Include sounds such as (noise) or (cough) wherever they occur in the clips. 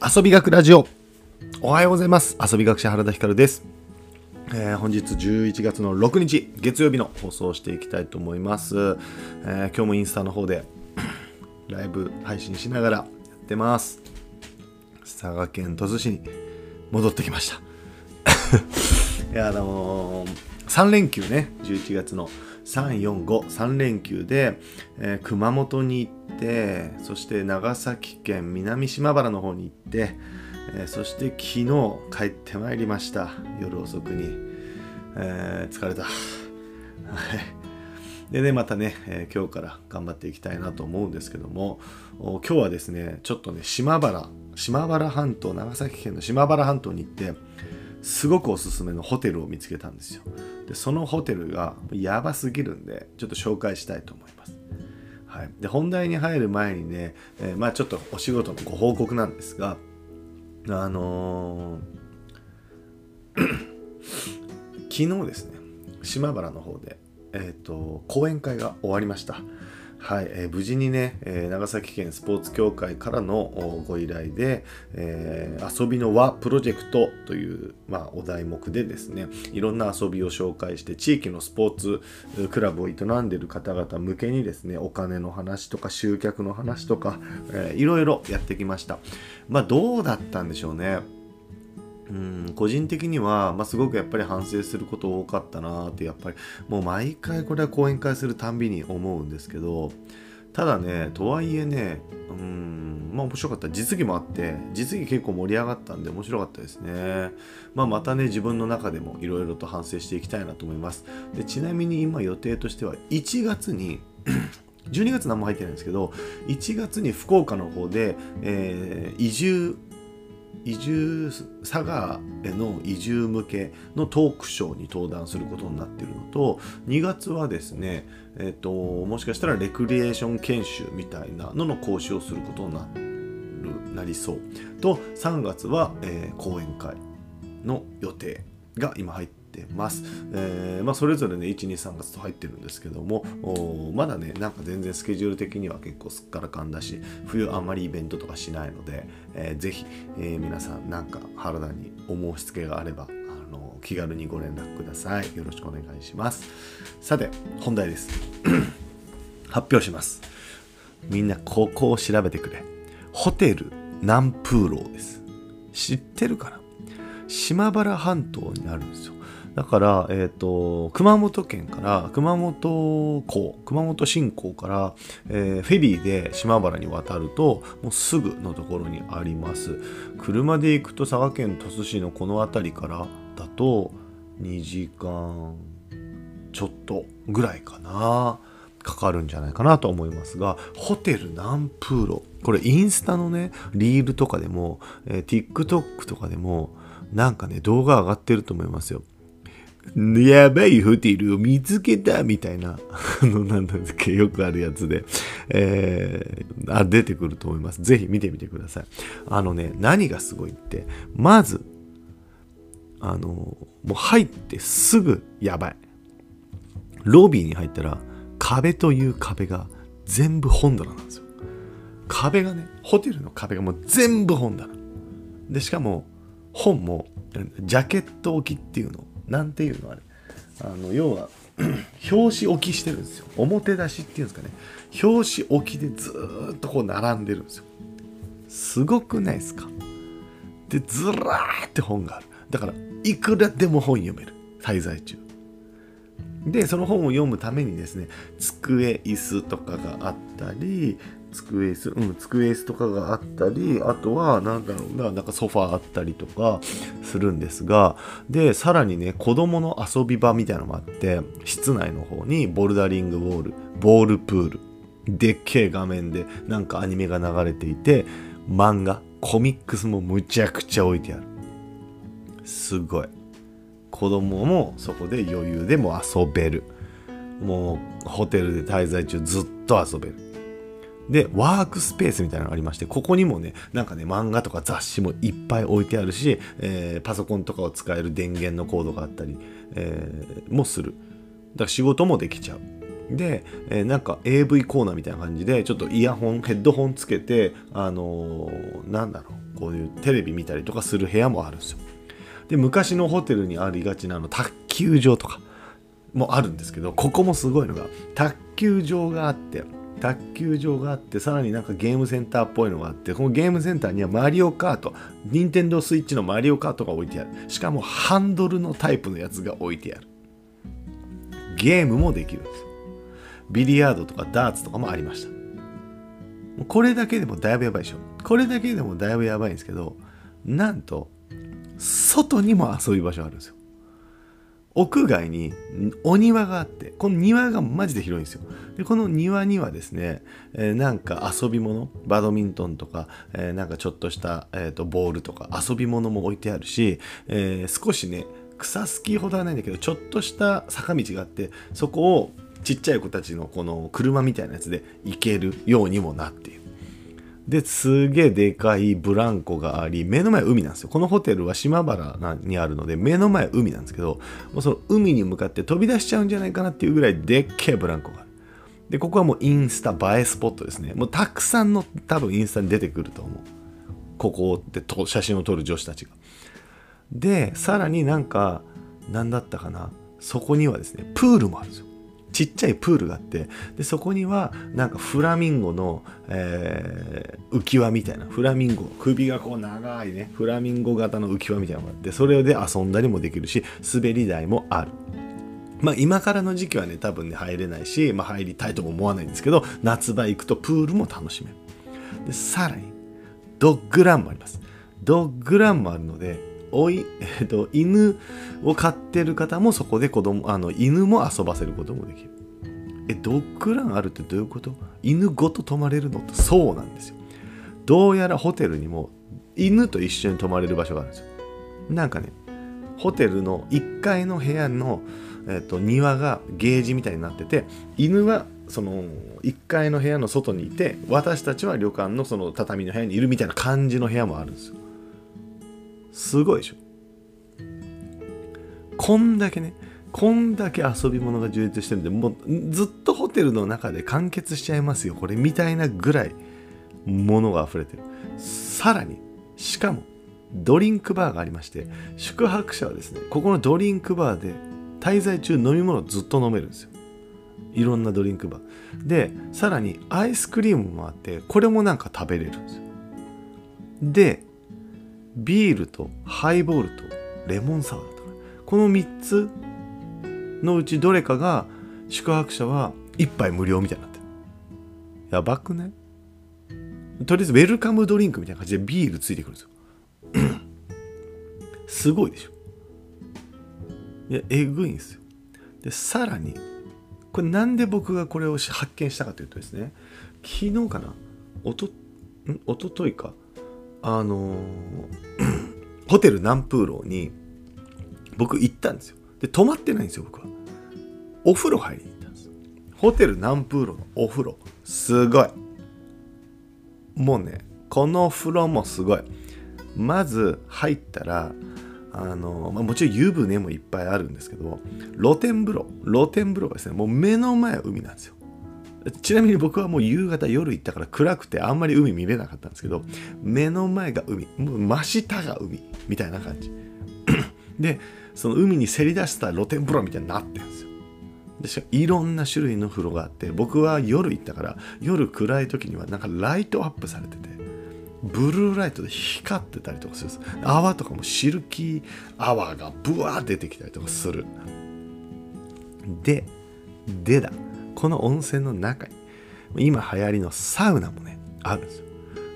遊び学ラジオ。おはようございます。遊び学者原田光です、えー本日11月の6日月曜日の放送をしていきたいと思います、えー今日もインスタの方で (coughs) ライブ配信しながらやってます。佐賀県鳥栖市に戻ってきました。(laughs) いやあのー、3連休ね。11月の345 3連休で、えー熊本に行ってそして長崎県南島原の方に行って、えそして昨日帰ってまいりました。夜遅くに、えー疲れた。でねまたね、え今日から頑張っていきたいなと思うんですけども今日はですねちょっとね島原島原半島長崎県の島原半島に行ってすごくおすすめのホテルを見つけたんですよ。でそのホテルがやばすぎるんでちょっと紹介したいと思います。はい、で本題に入る前にね、えーまあちょっとお仕事のご報告なんですがあのー (coughs) 昨日ですね島原の方で、えー、と講演会が終わりました。はい、えー無事にね、えー長崎県スポーツ協会からのご依頼で、えー遊びの輪プロジェクトという、まあ、お題目でですねいろんな遊びを紹介して地域のスポーツクラブを営んでいる方々向けにですねお金の話とか集客の話とか、えーいろいろやってきました。まあどうだったんでしょうね。うん個人的には、まあ、すごくやっぱり反省すること多かったなってやっぱりもう毎回これは講演会するたんびに思うんですけどただねとはいえねうんまあ面白かった。実技もあって実技結構盛り上がったんで面白かったですね。まあまたね自分の中でもいろいろと反省していきたいなと思います。でちなみに今予定としては1月に (clears throat) 12月何も入ってないんですけど1月に福岡の方で、えー移住移住佐賀への移住向けのトークショーに登壇することになっているのと2月はですね、えっともしかしたらレクリエーション研修みたいなのの講師をすることになるなりそう。と3月は、えー講演会の予定が今入ってます、えーまあ、それぞれね123月と入ってるんですけどもまだねなんか全然スケジュール的には結構すっからかんだし冬あんまりイベントとかしないので、えーぜひ、えー皆さんなんか原田にお申し付けがあればあの気軽にご連絡ください。よろしくお願いします。さて本題です。(coughs) 発表します。みんなここを調べてくれ。ホテル南風楼です。知ってるかな？島原半島にあるんですよ。だから、えー、と熊本県から熊本港熊本新港から、えーフェリーで島原に渡るともうすぐのところにあります。車で行くと佐賀県鳥栖市のこの辺りからだと2時間ちょっとぐらいかなかかるんじゃないかなと思いますがホテル南風呂これインスタのねリールとかでも、えー TikTok とかでもなんかね動画上がってると思いますよ。やばいホテルを見つけたみたいな、(laughs) あの、なんだっけ、よくあるやつで、えーあ、出てくると思います。ぜひ見てみてください。あのね、何がすごいって、まず、あの、もう入ってすぐやばい。ロビーに入ったら、壁という壁が全部本棚なんですよ。壁がね、ホテルの壁がもう全部本棚。で、しかも、本も、ジャケット置きっていうの。なんていうのあれ。あの、要は、(clears throat) 表紙置きしてるんですよ。表出しっていうんですかね。表紙置きでずっとこう並んでるんですよ。すごくないですか？で、ずらーって本がある。だから、いくらでも本読める。滞在中。でその本を読むためにですね机椅子とかがあったり机椅子うん机椅子とかがあったりあとはなんだろうななんかソファーあったりとかするんですがでさらにね子供の遊び場みたいなのもあって室内の方にボルダリングウォールボールプールでっけえ画面でなんかアニメが流れていて漫画コミックスもむちゃくちゃ置いてある。すごい。子供もそこで余裕でも遊べる。もうホテルで滞在中ずっと遊べる。でワークスペースみたいなのがありましてここにもねなんかね漫画とか雑誌もいっぱい置いてあるし、えーパソコンとかを使える電源のコードがあったり、えーもする。だから仕事もできちゃう。で、えーなんか AV コーナーみたいな感じでちょっとイヤホンヘッドホンつけてあのーなんだろうこういうテレビ見たりとかする部屋もあるんですよ。で昔のホテルにありがちなの卓球場とかもあるんですけどここもすごいのが卓球場があって卓球場があってさらになんかゲームセンターっぽいのがあってこのゲームセンターにはマリオカート任天堂スイッチのマリオカートが置いてある。しかもハンドルのタイプのやつが置いてある。ゲームもできるんです。ビリヤードとかダーツとかもありました。これだけでもだいぶやばいでしょ。これだけでもだいぶやばいんですけどなんと外にも遊び場所あるんですよ。屋外にお庭があってこの庭がマジで広いんですよ。でこの庭にはですね、えー、なんか遊び物バドミントンとか、えー、なんかちょっとした、えーと、ボールとか遊び物も置いてあるし、えー、少しね草好きほどはないんだけどちょっとした坂道があってそこをちっちゃい子たちのこの車みたいなやつで行けるようにもなっている。ですげえでかいブランコがあり、目の前海なんですよ。このホテルは島原にあるので、目の前海なんですけど、もうその海に向かって飛び出しちゃうんじゃないかなっていうぐらいでっけえブランコがある。で、ここはもうインスタ映えスポットですね。もうたくさんの多分インスタに出てくると思う。ここで写真を撮る女子たちが。で、さらになんか、何だったかな。そこにはですね、プールもあるんですよ。ちっちゃいプールがあってでそこにはなんかフラミンゴの、えー、浮き輪みたいなフラミンゴ。首がこう長いねフラミンゴ型の浮き輪みたいなのがあってそれで遊んだりもできるし滑り台もある。まあ今からの時期はね多分ね入れないし、まあ、入りたいとも思わないんですけど夏場行くとプールも楽しめる。でさらにドッグランもあります。ドッグランもあるのでおい、えっと、犬を飼ってる方もそこで子供、あの、犬も遊ばせることもできる。え、ドッグランあるってどういうこと？犬ごと泊まれるのってそうなんですよ。どうやらホテルにも犬と一緒に泊まれる場所があるんですよ。なんかね、ホテルの1階の部屋の、えっと、庭がゲージみたいになってて、犬はその1階の部屋の外にいて、私たちは旅館のその畳の部屋にいるみたいな感じの部屋もあるんですよ。すごいでしょ。こんだけねこんだけ遊び物が充実してるんでもうずっとホテルの中で完結しちゃいますよこれみたいなぐらい物が溢れてる。さらにしかもドリンクバーがありまして宿泊者はですねここのドリンクバーで滞在中飲み物ずっと飲めるんですよ。いろんなドリンクバー。でさらにアイスクリームもあってこれもなんか食べれるんですよ。でビールとハイボールとレモンサワーだったこの3つのうちどれかが宿泊者は1杯無料みたいになってる。やばくないとりあえずウェルカムドリンクみたいな感じでビールついてくるんですよ。すごいでしょいやえぐいんですよ。でさらにこれなんで僕がこれを発見したかというとですね昨日かな？おとん？おとといか？あのー、(clears throat) ホテル南風楼に僕行ったんですよ。で、泊まってないんですよ、僕は。お風呂入りに行ったんです。ホテル南風楼のお風呂。すごい。もうね、この風呂もすごい。まず入ったら、あのまあ、もちろん湯船もいっぱいあるんですけど露天風呂露天風呂がですねもう目の前海なんですよちなみに僕はもう夕方夜行ったから暗くてあんまり海見れなかったんですけど目の前が海もう真下が海みたいな感じ。(coughs) でその海にせり出した露天風呂みたいになってるんですよ。でしかいろんな種類の風呂があって僕は夜行ったから夜暗い時にはなんかライトアップされててブルーライトで光ってたりとかするんです。泡とかもシルキー泡がブワー出てきたりとかする。ででだ。この温泉の中に今流行りのサウナもねあるんですよ。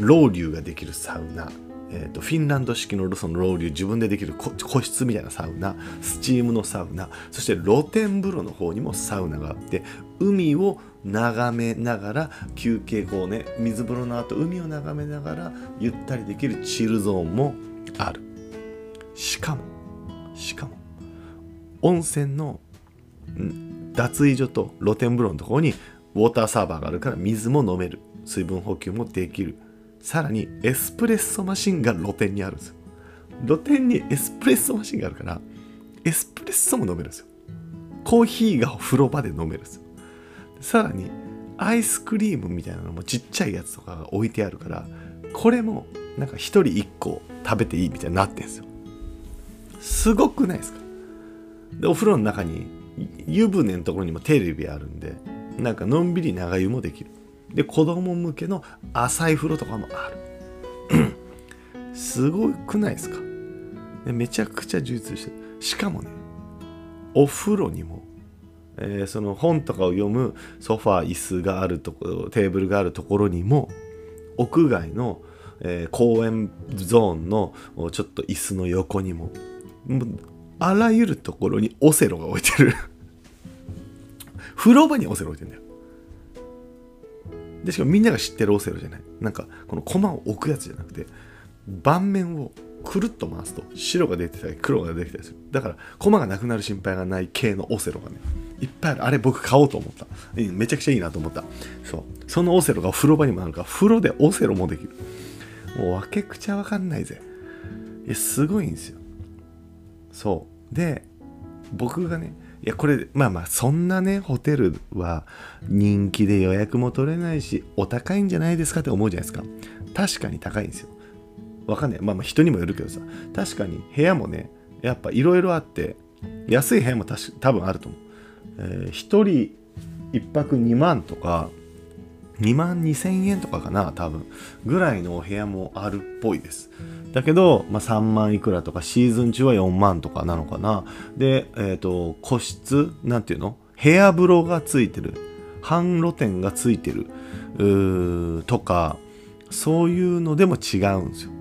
ロウリュができるサウナ、えーと、フィンランド式のそのロウリュ自分でできる個室みたいなサウナ。スチームのサウナ。そして露天風呂の方にもサウナがあって海を眺めながら休憩こうね水風呂の後海を眺めながらゆったりできるチルゾーンもある。しかもしかも温泉の脱衣所と露天風呂のところにウォーターサーバーがあるから水も飲める水分補給もできるさらにエスプレッソマシンが露天にあるんですよ露天にエスプレッソマシンがあるからエスプレッソも飲めるんですよコーヒーがお風呂場で飲めるんですよさらにアイスクリームみたいなのもちっちゃいやつとかが置いてあるからこれもなんか1人1個食べていいみたいになってんですよすごくないですかでお風呂の中に湯船のところにもテレビあるんでなんかのんびり長湯もできる。で子供向けの浅い風呂とかもある。(clears throat) すごくないですか？でめちゃくちゃ充実してる。しかもねお風呂にも、えー、その本とかを読むソファー椅子があるところテーブルがあるところにも屋外の、えー、公園ゾーンのちょっと椅子の横にもあらゆるところにオセロが置いてる。風呂場にオセロ置いてんだよ。でしかもみんなが知ってるオセロじゃない。なんかこのコマを置くやつじゃなくて盤面をくるっと回すと白が出てたり黒が出てたりする。だからコマがなくなる心配がない系のオセロがねいっぱいある。あれ僕買おうと思った。めちゃくちゃいいなと思った。そう。そのオセロが風呂場にもあるから風呂でオセロもできる。もうわけくちゃわかんないぜ。いやすごいんですよ。そう。で僕がねいやこれまあまあそんなねホテルは人気で予約も取れないしお高いんじゃないですかって思うじゃないですか。確かに高いんですよ。わかんない。まあまあ人にもよるけどさ。確かに部屋もねやっぱいろいろあって安い部屋も多分あると思う、えー、1人1泊2万とか2万2000円とかかな多分。ぐらいのお部屋もあるっぽいです。だけど、まあ、3万いくらとかシーズン中は4万とかなのかな。で、えっ、ー、と個室なんていうの？部屋風呂がついてる。半露天がついてる。とかそういうのでも違うんですよ。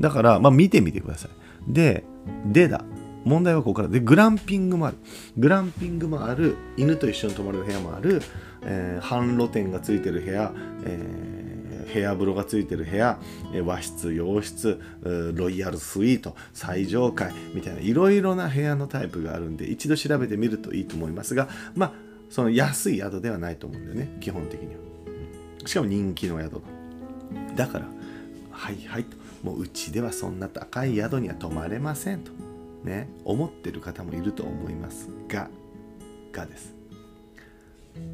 だから、まあ、見てみてください。ででだ。問題はここから。でグランピングもある。グランピングもある。犬と一緒に泊まる部屋もある、えー、半露天がついてる部屋、えー、部屋風呂がついてる部屋え和室洋室ロイヤルスイート最上階みたいないろいろな部屋のタイプがあるんで一度調べてみるといいと思いますがまあその安い宿ではないと思うんだよね基本的には。しかも人気の宿だからはいはいと。もううちではそんな高い宿には泊まれませんとね思ってる方もいると思いますががです。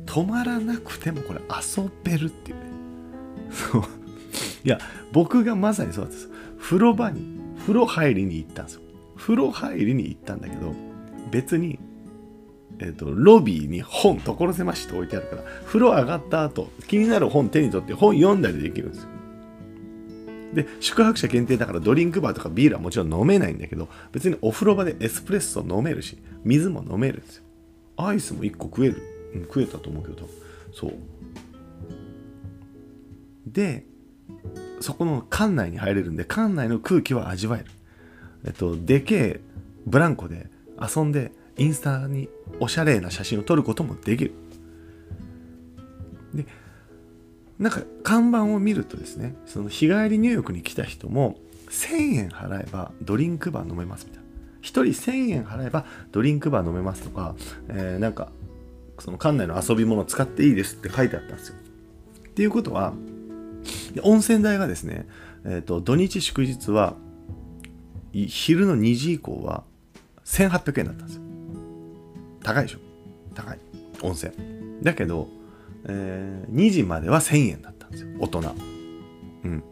泊まらなくてもこれ遊べるっていうね。そう。いや僕がまさにそうです。風呂場に風呂入りに行ったんですよ。風呂入りに行ったんだけど別にえー、とロビーに本所狭しと置いてあるから風呂上がった後気になる本手に取って本読んだりできるんですよ。で宿泊者限定だからドリンクバーとかビールはもちろん飲めないんだけど別にお風呂場でエスプレッソ飲めるし水も飲めるんですよ。アイスも1個食える、うん、食えたと思うけど。そう。でそこの館内に入れるんで館内の空気は味わえる。えっとでけえブランコで遊んでインスタにおしゃれな写真を撮ることもできる。でなんか看板を見るとですねその日帰り入浴に来た人も1000円払えばドリンクバー飲めますみたいな。1人1000円払えばドリンクバー飲めますとか、えー、なんかその館内の遊び物使っていいですって書いてあったんですよ。っていうことは温泉代がですね、えーと、土日祝日は昼の2時以降は1800円だったんですよ。高いでしょ？高い。温泉。だけどえー、2時までは1000円だったんですよ。大人。うん。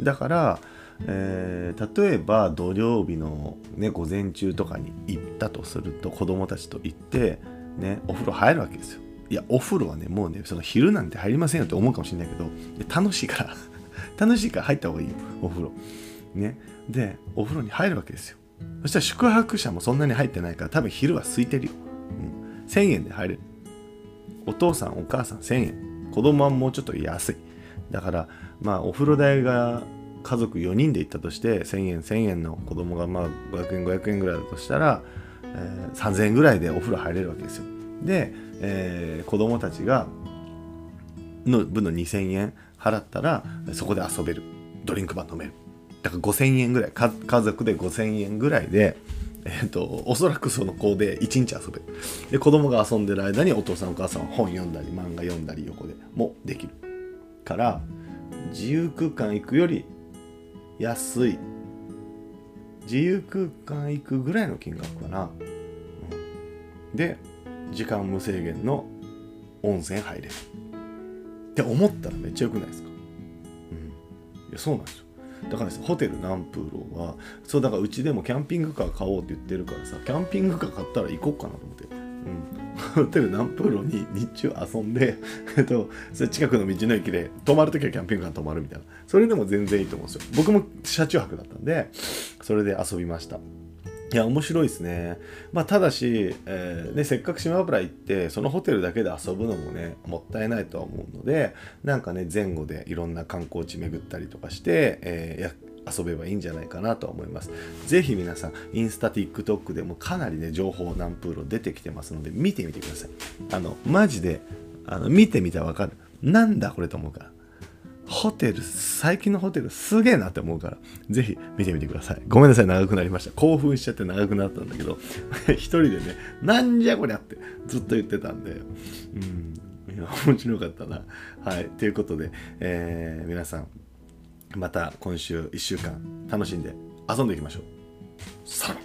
だから、えー、例えば土曜日の、ね、午前中とかに行ったとすると子供たちと行ってねお風呂入るわけですよ。いやお風呂はねもうねその昼なんて入りませんよって思うかもしれないけど楽しいから (laughs) 楽しいから入った方がいいよお風呂。ね。でお風呂に入るわけですよ。そしたら宿泊者もそんなに入ってないから多分昼は空いてるよ、うん、1000円で入れる。お父さんお母さん1000円。子供はもうちょっと安い。だからまあお風呂代が家族4人で行ったとして1000円1000円の子供がまあ500円500円ぐらいだとしたら、えー、3000円ぐらいでお風呂入れるわけですよで、えー、子供たちがの分の2000円払ったらそこで遊べるドリンクバー飲めるだから5000円ぐらい家族で5000円ぐらいでえっ、と、おそらくその子で一日遊べる。で、子供が遊んでる間にお父さんお母さんは本読んだり漫画読んだり横でもできる。から、自由空間行くより安い。自由空間行くぐらいの金額かな。うん、で、時間無制限の温泉入れる。って思ったらめっちゃよくないですか？うん。いや、そうなんですよ。だからですホテルナンプーロはそうだからうちでもキャンピングカー買おうって言ってるからさキャンピングカー買ったら行こうかなと思ってホテルナンプーロに日中遊んで、えっと、それ近くの道の駅で泊まるときはキャンピングカー泊まるみたいな。それでも全然いいと思うんですよ。僕も車中泊だったんでそれで遊びました。いや面白いですね。まあ、ただし、えーね、せっかく島原行ってそのホテルだけで遊ぶのもねもったいないとは思うのでなんかね前後でいろんな観光地巡ったりとかして、えー、遊べばいいんじゃないかなと思います。ぜひ皆さん、インスタ、TikTok でもかなりね、情報ナンプーロ出てきてますので、見てみてください。あの、マジで、あの、見てみたらわかる。なんだこれと思うから。ホテル、最近のホテルすげえなって思うから、ぜひ見てみてください。ごめんなさい、長くなりました。興奮しちゃって長くなったんだけど、(laughs) 一人でね、なんじゃこりゃってずっと言ってたんで、うん、面白かったな。はい、ということで、えー、皆さん、また今週1週間楽しんで遊んでいきましょう。さらば